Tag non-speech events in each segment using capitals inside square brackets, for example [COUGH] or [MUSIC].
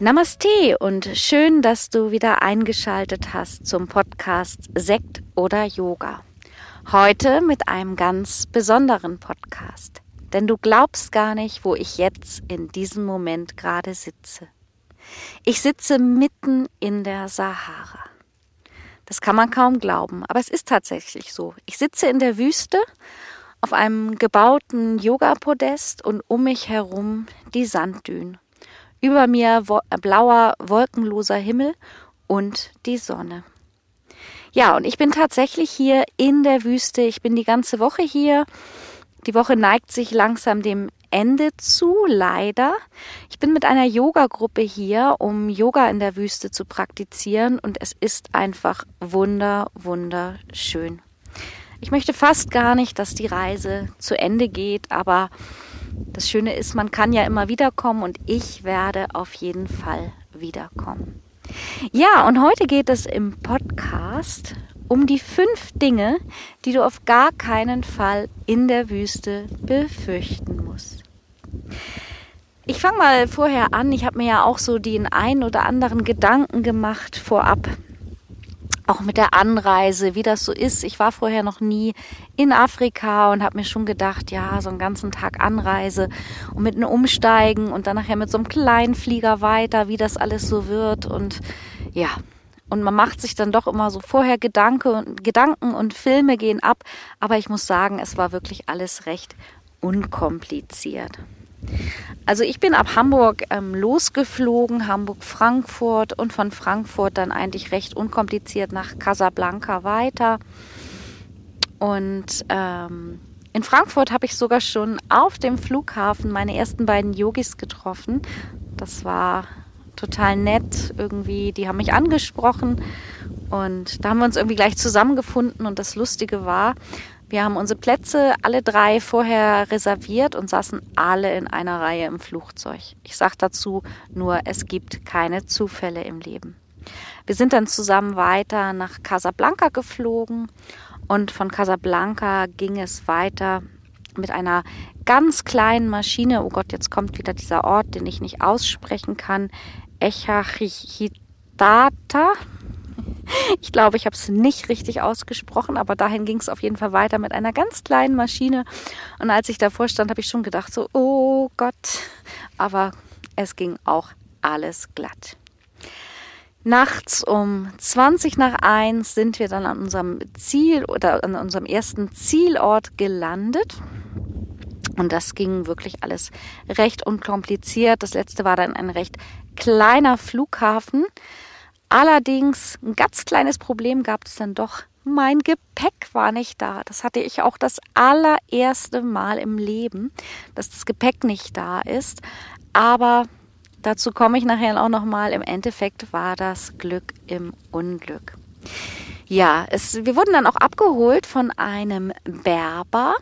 Namaste und schön, dass du wieder eingeschaltet hast zum Podcast Sekt oder Yoga. Heute mit einem ganz besonderen Podcast, denn du glaubst gar nicht, wo ich jetzt in diesem Moment gerade sitze. Ich sitze mitten in der Sahara. Das kann man kaum glauben, aber es ist tatsächlich so. Ich sitze in der Wüste auf einem gebauten Yoga-Podest und um mich herum die Sanddünen über mir wo äh, blauer, wolkenloser Himmel und die Sonne. Ja, und ich bin tatsächlich hier in der Wüste. Ich bin die ganze Woche hier. Die Woche neigt sich langsam dem Ende zu, leider. Ich bin mit einer Yoga-Gruppe hier, um Yoga in der Wüste zu praktizieren und es ist einfach wunder, wunderschön. Ich möchte fast gar nicht, dass die Reise zu Ende geht, aber das Schöne ist, man kann ja immer wiederkommen und ich werde auf jeden Fall wiederkommen. Ja, und heute geht es im Podcast um die fünf Dinge, die du auf gar keinen Fall in der Wüste befürchten musst. Ich fange mal vorher an. Ich habe mir ja auch so den ein oder anderen Gedanken gemacht vorab, auch mit der Anreise, wie das so ist. Ich war vorher noch nie in Afrika und habe mir schon gedacht, ja, so einen ganzen Tag Anreise und mit einem Umsteigen und dann nachher mit so einem kleinen Flieger weiter, wie das alles so wird und ja. Und man macht sich dann doch immer so vorher Gedanke, Gedanken und Filme gehen ab. Aber ich muss sagen, es war wirklich alles recht unkompliziert. Also ich bin ab Hamburg ähm, losgeflogen, Hamburg-Frankfurt und von Frankfurt dann eigentlich recht unkompliziert nach Casablanca weiter. Und ähm, in Frankfurt habe ich sogar schon auf dem Flughafen meine ersten beiden Yogis getroffen. Das war total nett irgendwie. Die haben mich angesprochen und da haben wir uns irgendwie gleich zusammengefunden. Und das Lustige war, wir haben unsere Plätze alle drei vorher reserviert und saßen alle in einer Reihe im Flugzeug. Ich sage dazu nur, es gibt keine Zufälle im Leben. Wir sind dann zusammen weiter nach Casablanca geflogen und von Casablanca ging es weiter mit einer ganz kleinen Maschine. Oh Gott, jetzt kommt wieder dieser Ort, den ich nicht aussprechen kann. Echachitata. Ich glaube, ich habe es nicht richtig ausgesprochen, aber dahin ging es auf jeden Fall weiter mit einer ganz kleinen Maschine. Und als ich davor stand, habe ich schon gedacht, so, oh Gott. Aber es ging auch alles glatt. Nachts um 20 nach 1 sind wir dann an unserem Ziel oder an unserem ersten Zielort gelandet. Und das ging wirklich alles recht unkompliziert. Das letzte war dann ein recht kleiner Flughafen Allerdings ein ganz kleines Problem gab es dann doch. Mein Gepäck war nicht da. Das hatte ich auch das allererste Mal im Leben, dass das Gepäck nicht da ist. Aber dazu komme ich nachher auch noch mal. Im Endeffekt war das Glück im Unglück. Ja, es, wir wurden dann auch abgeholt von einem Berber,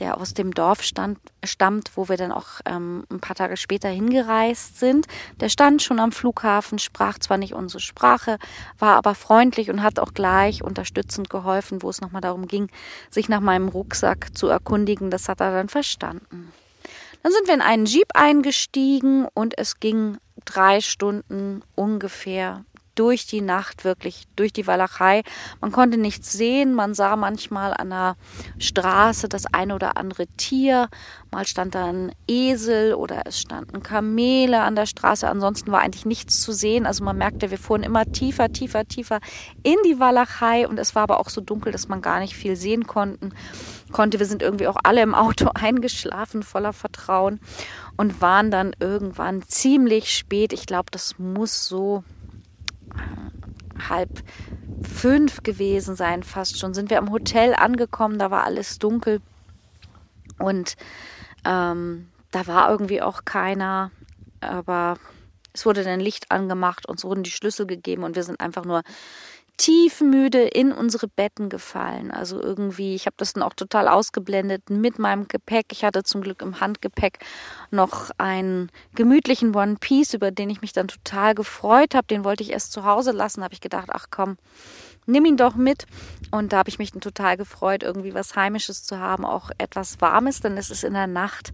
der aus dem Dorf stand, stammt, wo wir dann auch ähm, ein paar Tage später hingereist sind. Der stand schon am Flughafen, sprach zwar nicht unsere Sprache, war aber freundlich und hat auch gleich unterstützend geholfen, wo es nochmal darum ging, sich nach meinem Rucksack zu erkundigen. Das hat er dann verstanden. Dann sind wir in einen Jeep eingestiegen und es ging drei Stunden ungefähr durch die Nacht wirklich, durch die Walachei. Man konnte nichts sehen, man sah manchmal an der Straße das eine oder andere Tier, mal stand da ein Esel oder es standen Kamele an der Straße, ansonsten war eigentlich nichts zu sehen. Also man merkte, wir fuhren immer tiefer, tiefer, tiefer in die Walachei und es war aber auch so dunkel, dass man gar nicht viel sehen konnten konnte. Wir sind irgendwie auch alle im Auto [LAUGHS] eingeschlafen, voller Vertrauen und waren dann irgendwann ziemlich spät. Ich glaube, das muss so halb fünf gewesen sein, fast schon, sind wir am Hotel angekommen, da war alles dunkel. Und Ähm, da war irgendwie auch keiner, aber es wurde dann Licht angemacht, uns wurden die Schlüssel gegeben und wir sind einfach nur tiefmüde in unsere Betten gefallen. Also irgendwie, ich habe das dann auch total ausgeblendet mit meinem Gepäck. Ich hatte zum Glück im Handgepäck noch einen gemütlichen One Piece, über den ich mich dann total gefreut habe. Den wollte ich erst zu Hause lassen, habe ich gedacht, ach komm, nimm ihn doch mit. Und da habe ich mich dann total gefreut, irgendwie was Heimisches zu haben, auch etwas Warmes, denn es ist in der Nacht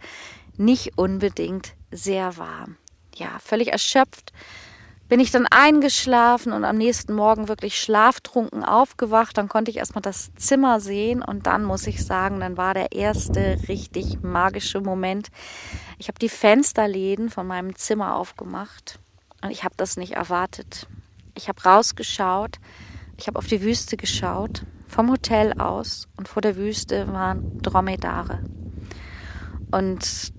nicht unbedingt sehr warm. Ja, völlig erschöpft bin ich dann eingeschlafen und am nächsten Morgen wirklich schlaftrunken aufgewacht. Dann konnte ich erstmal das Zimmer sehen und dann muss ich sagen, dann war der erste richtig magische Moment. Ich habe die Fensterläden von meinem Zimmer aufgemacht und ich habe das nicht erwartet. Ich habe rausgeschaut, ich habe auf die Wüste geschaut, vom Hotel aus und vor der Wüste waren Dromedare. Und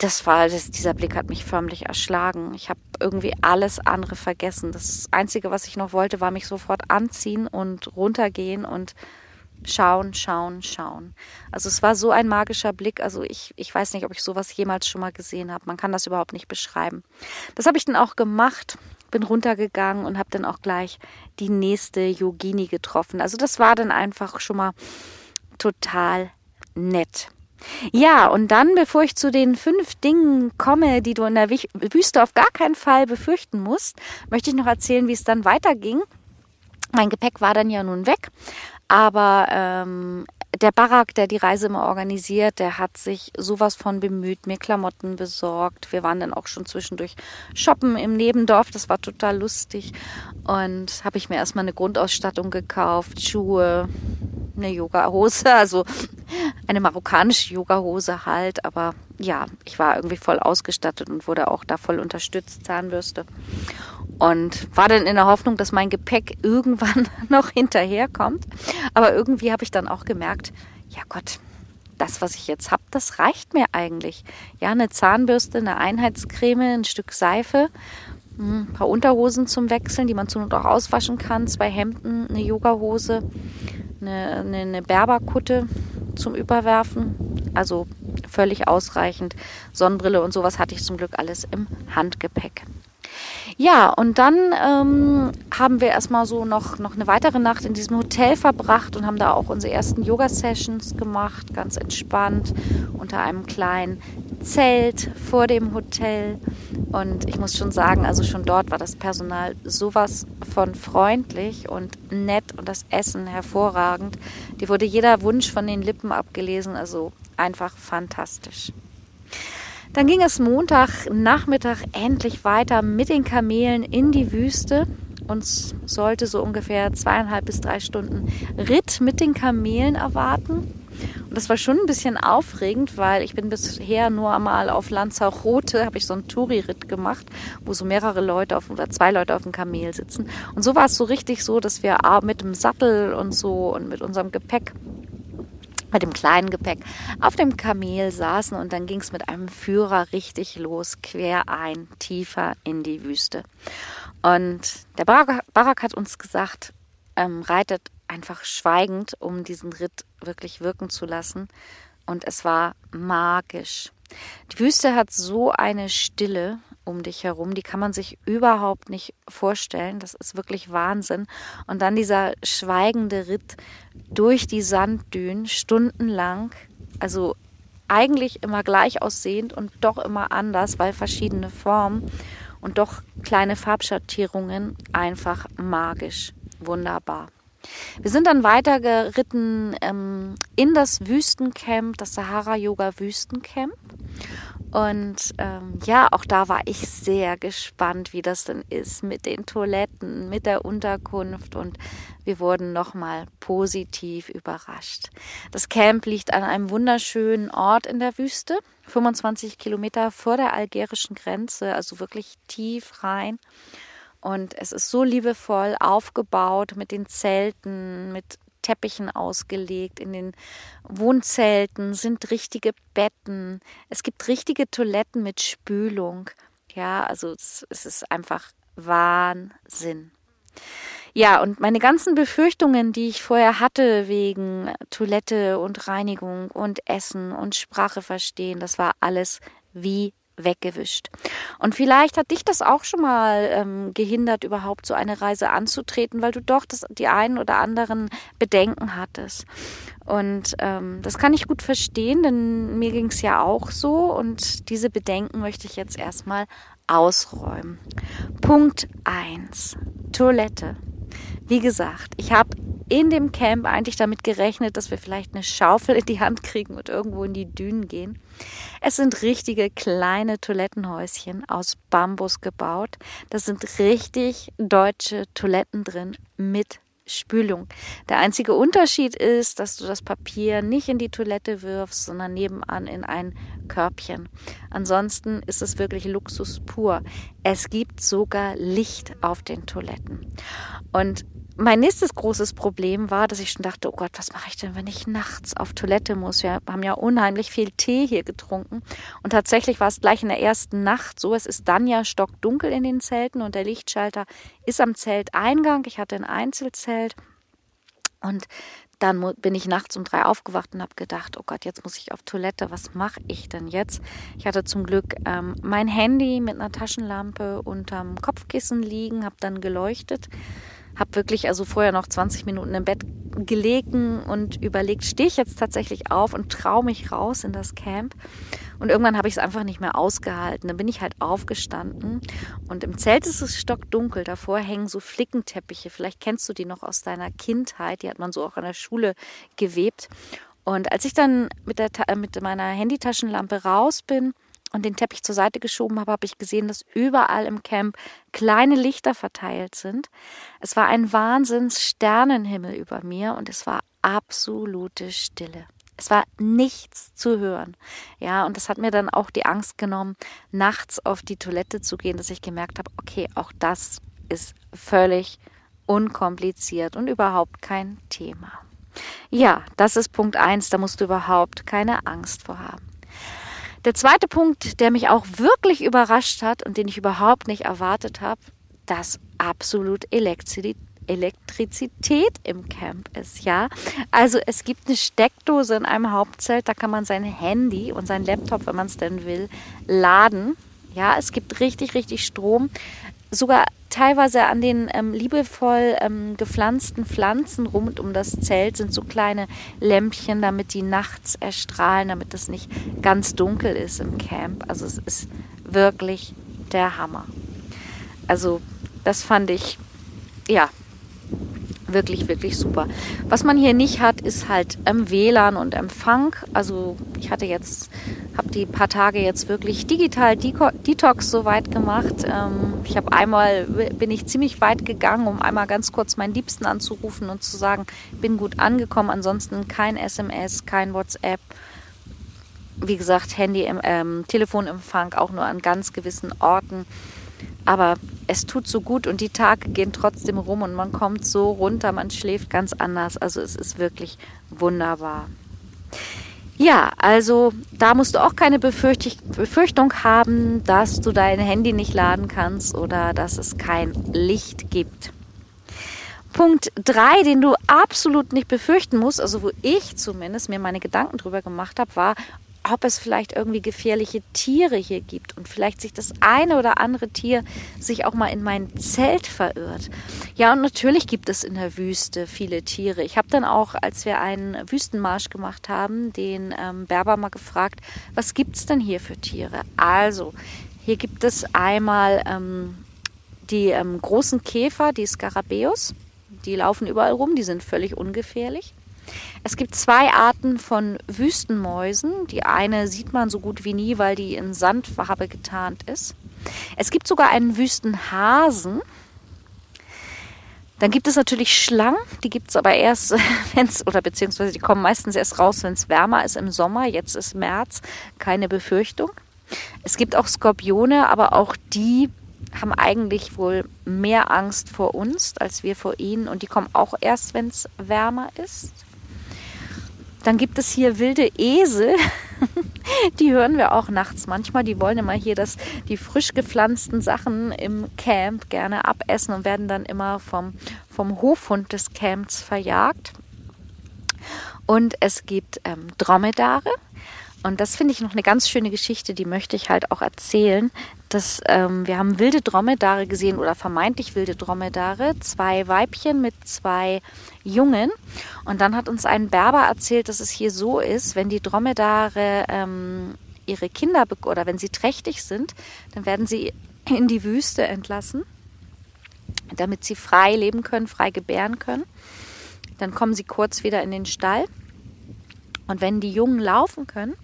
das war, das, dieser Blick hat mich förmlich erschlagen. Ich habe irgendwie alles andere vergessen. Das Einzige, was ich noch wollte, war mich sofort anziehen und runtergehen und schauen, schauen, schauen. Also es war so ein magischer Blick. Also ich, ich weiß nicht, ob ich sowas jemals schon mal gesehen habe. Man kann das überhaupt nicht beschreiben. Das habe ich dann auch gemacht, bin runtergegangen und habe dann auch gleich die nächste Yogini getroffen. Also das war dann einfach schon mal total nett. Ja, und dann, bevor ich zu den fünf Dingen komme, die du in der Wüste auf gar keinen Fall befürchten musst, möchte ich noch erzählen, wie es dann weiterging. Mein Gepäck war dann ja nun weg, aber ähm, der Barak, der die Reise immer organisiert, der hat sich sowas von bemüht, mir Klamotten besorgt. Wir waren dann auch schon zwischendurch shoppen im Nebendorf, das war total lustig. Und habe ich mir erstmal eine Grundausstattung gekauft, Schuhe, eine Yoga-Hose, also eine marokkanische Yoga-Hose halt. Aber ja, ich war irgendwie voll ausgestattet und wurde auch da voll unterstützt, Zahnbürste. Und war dann in der Hoffnung, dass mein Gepäck [LAUGHS] irgendwann noch hinterherkommt. Aber irgendwie habe ich dann auch gemerkt, ja Gott, das, was ich jetzt habe, das reicht mir eigentlich. Ja, eine Zahnbürste, eine Einheitscreme, ein Stück Seife, ein paar Unterhosen zum Wechseln, die man zu Not auch auswaschen kann, zwei Hemden, eine Yogahose, eine, eine, eine Berberkutte zum Überwerfen. Also völlig ausreichend. Sonnenbrille und sowas hatte ich zum Glück alles im Handgepäck. Ja, und dann ähm, haben wir erstmal so noch, noch eine weitere Nacht in diesem Hotel verbracht und haben da auch unsere ersten Yoga-Sessions gemacht, ganz entspannt, unter einem kleinen Zelt vor dem Hotel. Und ich muss schon sagen, also schon dort war das Personal sowas von freundlich und nett und das Essen hervorragend. Die wurde jeder Wunsch von den Lippen abgelesen, also einfach fantastisch. Dann ging es Montagnachmittag endlich weiter mit den Kamelen in die Wüste. Uns sollte so ungefähr zweieinhalb bis drei Stunden Ritt mit den Kamelen erwarten. Und das war schon ein bisschen aufregend, weil ich bin bisher nur einmal auf Lanzarote, habe ich so einen Touri-Ritt gemacht, wo so mehrere Leute auf, oder zwei Leute auf dem Kamel sitzen. Und so war es so richtig so, dass wir mit dem Sattel und so und mit unserem Gepäck mit dem kleinen Gepäck auf dem Kamel saßen und dann ging es mit einem Führer richtig los, quer ein, tiefer in die Wüste. Und der Barak, Barak hat uns gesagt, ähm, reitet einfach schweigend, um diesen Ritt wirklich wirken zu lassen. Und es war magisch. Die Wüste hat so eine Stille um dich herum, die kann man sich überhaupt nicht vorstellen. Das ist wirklich Wahnsinn. Und dann dieser schweigende Ritt durch die Sanddünen stundenlang, also eigentlich immer gleich aussehend und doch immer anders, weil verschiedene Formen und doch kleine Farbschattierungen einfach magisch, wunderbar. Wir sind dann weitergeritten ähm, in das Wüstencamp, das Sahara Yoga Wüstencamp. Und ähm, ja, auch da war ich sehr gespannt, wie das denn ist mit den Toiletten, mit der Unterkunft und wir wurden nochmal positiv überrascht. Das Camp liegt an einem wunderschönen Ort in der Wüste, 25 Kilometer vor der algerischen Grenze, also wirklich tief rein. Und es ist so liebevoll aufgebaut mit den Zelten, mit Teppichen ausgelegt. In den Wohnzelten sind richtige Betten. Es gibt richtige Toiletten mit Spülung. Ja, also es, es ist einfach Wahnsinn. Ja, und meine ganzen Befürchtungen, die ich vorher hatte wegen Toilette und Reinigung und Essen und Sprache verstehen, das war alles wie weggewischt. Und vielleicht hat dich das auch schon mal ähm, gehindert, überhaupt so eine Reise anzutreten, weil du doch das, die einen oder anderen Bedenken hattest. Und ähm, das kann ich gut verstehen, denn mir ging es ja auch so und diese Bedenken möchte ich jetzt erstmal ausräumen. Punkt 1. Toilette. Wie gesagt, ich habe in dem Camp eigentlich damit gerechnet, dass wir vielleicht eine Schaufel in die Hand kriegen und irgendwo in die Dünen gehen. Es sind richtige kleine Toilettenhäuschen aus Bambus gebaut. Das sind richtig deutsche Toiletten drin mit Spülung. Der einzige Unterschied ist, dass du das Papier nicht in die Toilette wirfst, sondern nebenan in ein Körbchen. Ansonsten ist es wirklich Luxus pur. Es gibt sogar Licht auf den Toiletten. Und mein nächstes großes Problem war, dass ich schon dachte, oh Gott, was mache ich denn, wenn ich nachts auf Toilette muss? Wir haben ja unheimlich viel Tee hier getrunken. Und tatsächlich war es gleich in der ersten Nacht so. Es ist dann ja stockdunkel in den Zelten und der Lichtschalter ist am Zelteingang. Ich hatte ein Einzelzelt. Und dann bin ich nachts um drei aufgewacht und habe gedacht, oh Gott, jetzt muss ich auf Toilette. Was mache ich denn jetzt? Ich hatte zum Glück ähm, mein Handy mit einer Taschenlampe unterm Kopfkissen liegen, habe dann geleuchtet habe wirklich also vorher noch 20 Minuten im Bett gelegen und überlegt, stehe ich jetzt tatsächlich auf und traue mich raus in das Camp. Und irgendwann habe ich es einfach nicht mehr ausgehalten. Dann bin ich halt aufgestanden und im Zelt ist es stockdunkel. Davor hängen so Flickenteppiche. Vielleicht kennst du die noch aus deiner Kindheit. Die hat man so auch an der Schule gewebt. Und als ich dann mit, der, mit meiner Handytaschenlampe raus bin, und den Teppich zur Seite geschoben habe, habe ich gesehen, dass überall im Camp kleine Lichter verteilt sind. Es war ein Wahnsinns Sternenhimmel über mir und es war absolute Stille. Es war nichts zu hören. Ja, und das hat mir dann auch die Angst genommen, nachts auf die Toilette zu gehen, dass ich gemerkt habe, okay, auch das ist völlig unkompliziert und überhaupt kein Thema. Ja, das ist Punkt eins. da musst du überhaupt keine Angst vor haben. Der zweite Punkt, der mich auch wirklich überrascht hat und den ich überhaupt nicht erwartet habe, dass absolut Elektrizität Elektrizität im Camp ist, ja. Also es gibt eine Steckdose in einem Hauptzelt, da kann man sein Handy und sein Laptop, wenn man es denn will, laden. Ja, es gibt richtig, richtig Strom sogar teilweise an den ähm, liebevoll ähm, gepflanzten Pflanzen rund um das Zelt sind so kleine Lämpchen, damit die nachts erstrahlen, damit es nicht ganz dunkel ist im Camp. Also es ist wirklich der Hammer. Also das fand ich, ja, wirklich, wirklich super. Was man hier nicht hat, ist halt ähm, WLAN und Empfang. Also ich hatte jetzt, habe die paar Tage jetzt wirklich digital Detox so weit gemacht. Ähm, ich habe einmal, bin ich ziemlich weit gegangen, um einmal ganz kurz meinen Liebsten anzurufen und zu sagen, bin gut angekommen. Ansonsten kein SMS, kein WhatsApp. Wie gesagt, Handy, ähm, Telefonempfang auch nur an ganz gewissen Orten. Aber es tut so gut und die Tage gehen trotzdem rum und man kommt so runter, man schläft ganz anders. Also es ist wirklich wunderbar. Ja, also da musst du auch keine Befürchtung haben, dass du dein Handy nicht laden kannst oder dass es kein Licht gibt. Punkt 3, den du absolut nicht befürchten musst, also wo ich zumindest mir meine Gedanken drüber gemacht habe, war, ob es vielleicht irgendwie gefährliche Tiere hier gibt und vielleicht sich das eine oder andere Tier sich auch mal in mein Zelt verirrt. Ja, und natürlich gibt es in der Wüste viele Tiere. Ich habe dann auch, als wir einen Wüstenmarsch gemacht haben, den ähm, Berber mal gefragt, was gibt es denn hier für Tiere? Also, hier gibt es einmal ähm, die ähm, großen Käfer, die Skarabäus. Die laufen überall rum, die sind völlig ungefährlich. Es gibt zwei Arten von Wüstenmäusen. Die eine sieht man so gut wie nie, weil die in Sandfarbe getarnt ist. Es gibt sogar einen Wüstenhasen. Dann gibt es natürlich Schlangen, die gibt es aber erst, [LAUGHS] wenn es, oder beziehungsweise die kommen meistens erst raus, wenn es wärmer ist im Sommer. Jetzt ist März, keine Befürchtung. Es gibt auch Skorpione, aber auch die haben eigentlich wohl mehr Angst vor uns als wir vor ihnen und die kommen auch erst, wenn es wärmer ist. Dann gibt es hier wilde Esel. [LAUGHS] die hören wir auch nachts manchmal. Die wollen immer hier das, die frisch gepflanzten Sachen im Camp gerne abessen und werden dann immer vom, vom Hofhund des Camps verjagt. Und es gibt ähm, Dromedare. Und das finde ich noch eine ganz schöne Geschichte, die möchte ich halt auch erzählen. Dass, ähm, wir haben wilde Dromedare gesehen oder vermeintlich wilde Dromedare, zwei Weibchen mit zwei Jungen. Und dann hat uns ein Berber erzählt, dass es hier so ist, wenn die Dromedare ähm, ihre Kinder oder wenn sie trächtig sind, dann werden sie in die Wüste entlassen, damit sie frei leben können, frei gebären können. Dann kommen sie kurz wieder in den Stall und wenn die Jungen laufen können,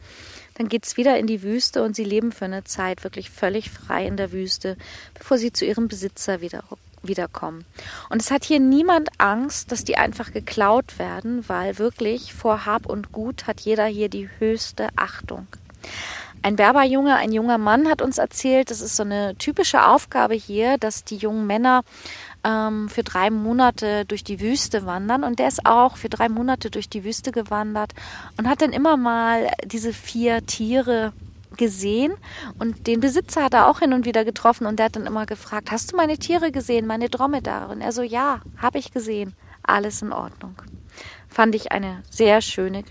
dann geht es wieder in die Wüste und sie leben für eine Zeit wirklich völlig frei in der Wüste, bevor sie zu ihrem Besitzer wieder, wiederkommen. Und es hat hier niemand Angst, dass die einfach geklaut werden, weil wirklich vor Hab und Gut hat jeder hier die höchste Achtung. Ein Berberjunge, ein junger Mann hat uns erzählt, das ist so eine typische Aufgabe hier, dass die jungen Männer ähm, für drei Monate durch die Wüste wandern und der ist auch für drei Monate durch die Wüste gewandert und hat dann immer mal diese vier Tiere gesehen und den Besitzer hat er auch hin und wieder getroffen und der hat dann immer gefragt, hast du meine Tiere gesehen, meine Dromedare? Und er so, ja, habe ich gesehen, alles in Ordnung. Fand ich eine sehr schöne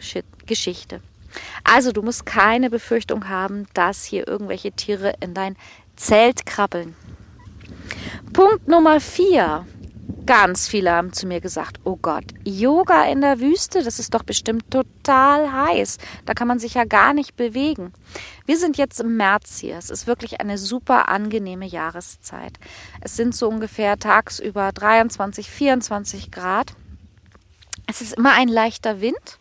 Geschichte. Also du musst keine Befürchtung haben, dass hier irgendwelche Tiere in dein Zelt krabbeln. Punkt Nummer vier. Ganz viele haben zu mir gesagt, oh Gott, Yoga in der Wüste, das ist doch bestimmt total heiß. Da kann man sich ja gar nicht bewegen. Wir sind jetzt im März hier. Es ist wirklich eine super angenehme Jahreszeit. Es sind so ungefähr tagsüber 23, 24 Grad. Es ist immer ein leichter Wind.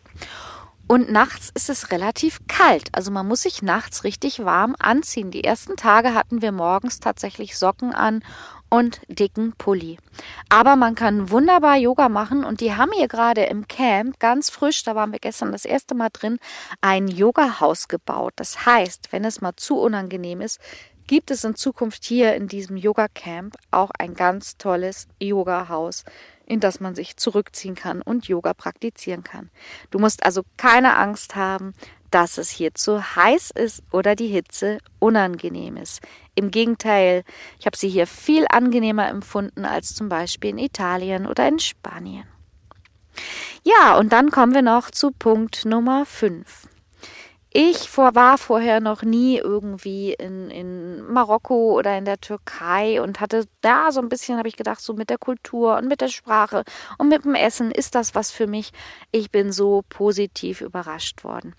Und nachts ist es relativ kalt. Also man muss sich nachts richtig warm anziehen. Die ersten Tage hatten wir morgens tatsächlich Socken an und dicken Pulli. Aber man kann wunderbar Yoga machen und die haben hier gerade im Camp ganz frisch, da waren wir gestern das erste Mal drin, ein Yoga-Haus gebaut. Das heißt, wenn es mal zu unangenehm ist, gibt es in Zukunft hier in diesem Yoga-Camp auch ein ganz tolles Yoga-Haus, in das man sich zurückziehen kann und Yoga praktizieren kann. Du musst also keine Angst haben, dass es hier zu heiß ist oder die Hitze unangenehm ist. Im Gegenteil, ich habe sie hier viel angenehmer empfunden als zum Beispiel in Italien oder in Spanien. Ja, und dann kommen wir noch zu Punkt Nummer 5. Ich vor, war vorher noch nie irgendwie in, in Marokko oder in der Türkei und hatte da so ein bisschen, habe ich gedacht, so mit der Kultur und mit der Sprache und mit dem Essen ist das was für mich. Ich bin so positiv überrascht worden.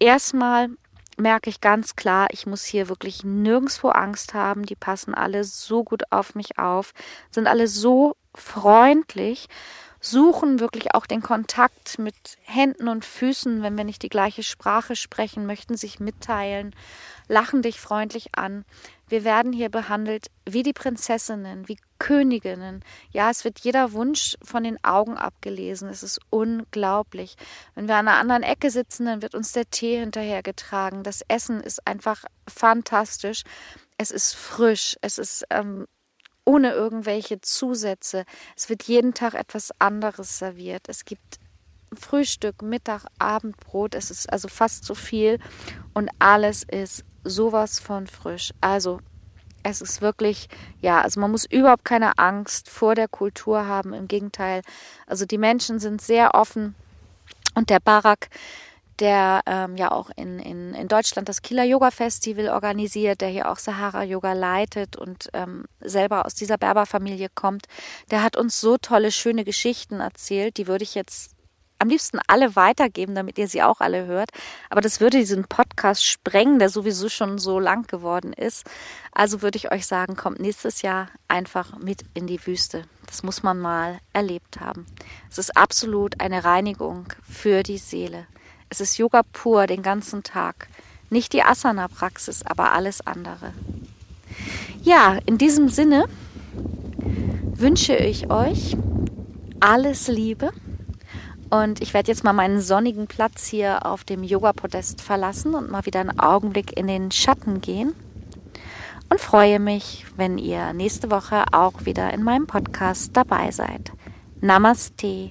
Erstmal merke ich ganz klar, ich muss hier wirklich nirgendwo Angst haben. Die passen alle so gut auf mich auf, sind alle so freundlich suchen wirklich auch den Kontakt mit Händen und Füßen, wenn wir nicht die gleiche Sprache sprechen, möchten sich mitteilen, lachen dich freundlich an. Wir werden hier behandelt wie die Prinzessinnen, wie Königinnen. Ja, es wird jeder Wunsch von den Augen abgelesen. Es ist unglaublich. Wenn wir an einer anderen Ecke sitzen, dann wird uns der Tee hinterhergetragen. Das Essen ist einfach fantastisch. Es ist frisch. Es ist ähm, ohne irgendwelche Zusätze. Es wird jeden Tag etwas anderes serviert. Es gibt Frühstück, Mittag, Abendbrot. Es ist also fast so viel und alles ist sowas von frisch. Also es ist wirklich, ja, also man muss überhaupt keine Angst vor der Kultur haben. Im Gegenteil, also die Menschen sind sehr offen und der Barak der ähm, ja auch in, in, in Deutschland das Killer Yoga Festival organisiert, der hier auch Sahara Yoga leitet und ähm, selber aus dieser Berberfamilie kommt. Der hat uns so tolle, schöne Geschichten erzählt, die würde ich jetzt am liebsten alle weitergeben, damit ihr sie auch alle hört. Aber das würde diesen Podcast sprengen, der sowieso schon so lang geworden ist. Also würde ich euch sagen, kommt nächstes Jahr einfach mit in die Wüste. Das muss man mal erlebt haben. Es ist absolut eine Reinigung für die Seele. Es ist Yoga pur den ganzen Tag. Nicht die Asana-Praxis, aber alles andere. Ja, in diesem Sinne wünsche ich euch alles Liebe. Und ich werde jetzt mal meinen sonnigen Platz hier auf dem Yoga-Podest verlassen und mal wieder einen Augenblick in den Schatten gehen. Und freue mich, wenn ihr nächste Woche auch wieder in meinem Podcast dabei seid. Namaste.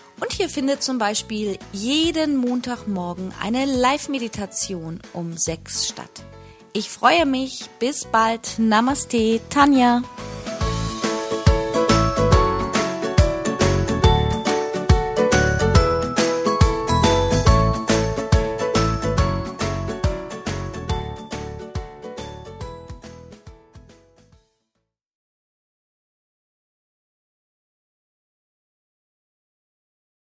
und hier findet zum Beispiel jeden Montagmorgen eine Live-Meditation um sechs statt. Ich freue mich. Bis bald. Namaste, Tanja.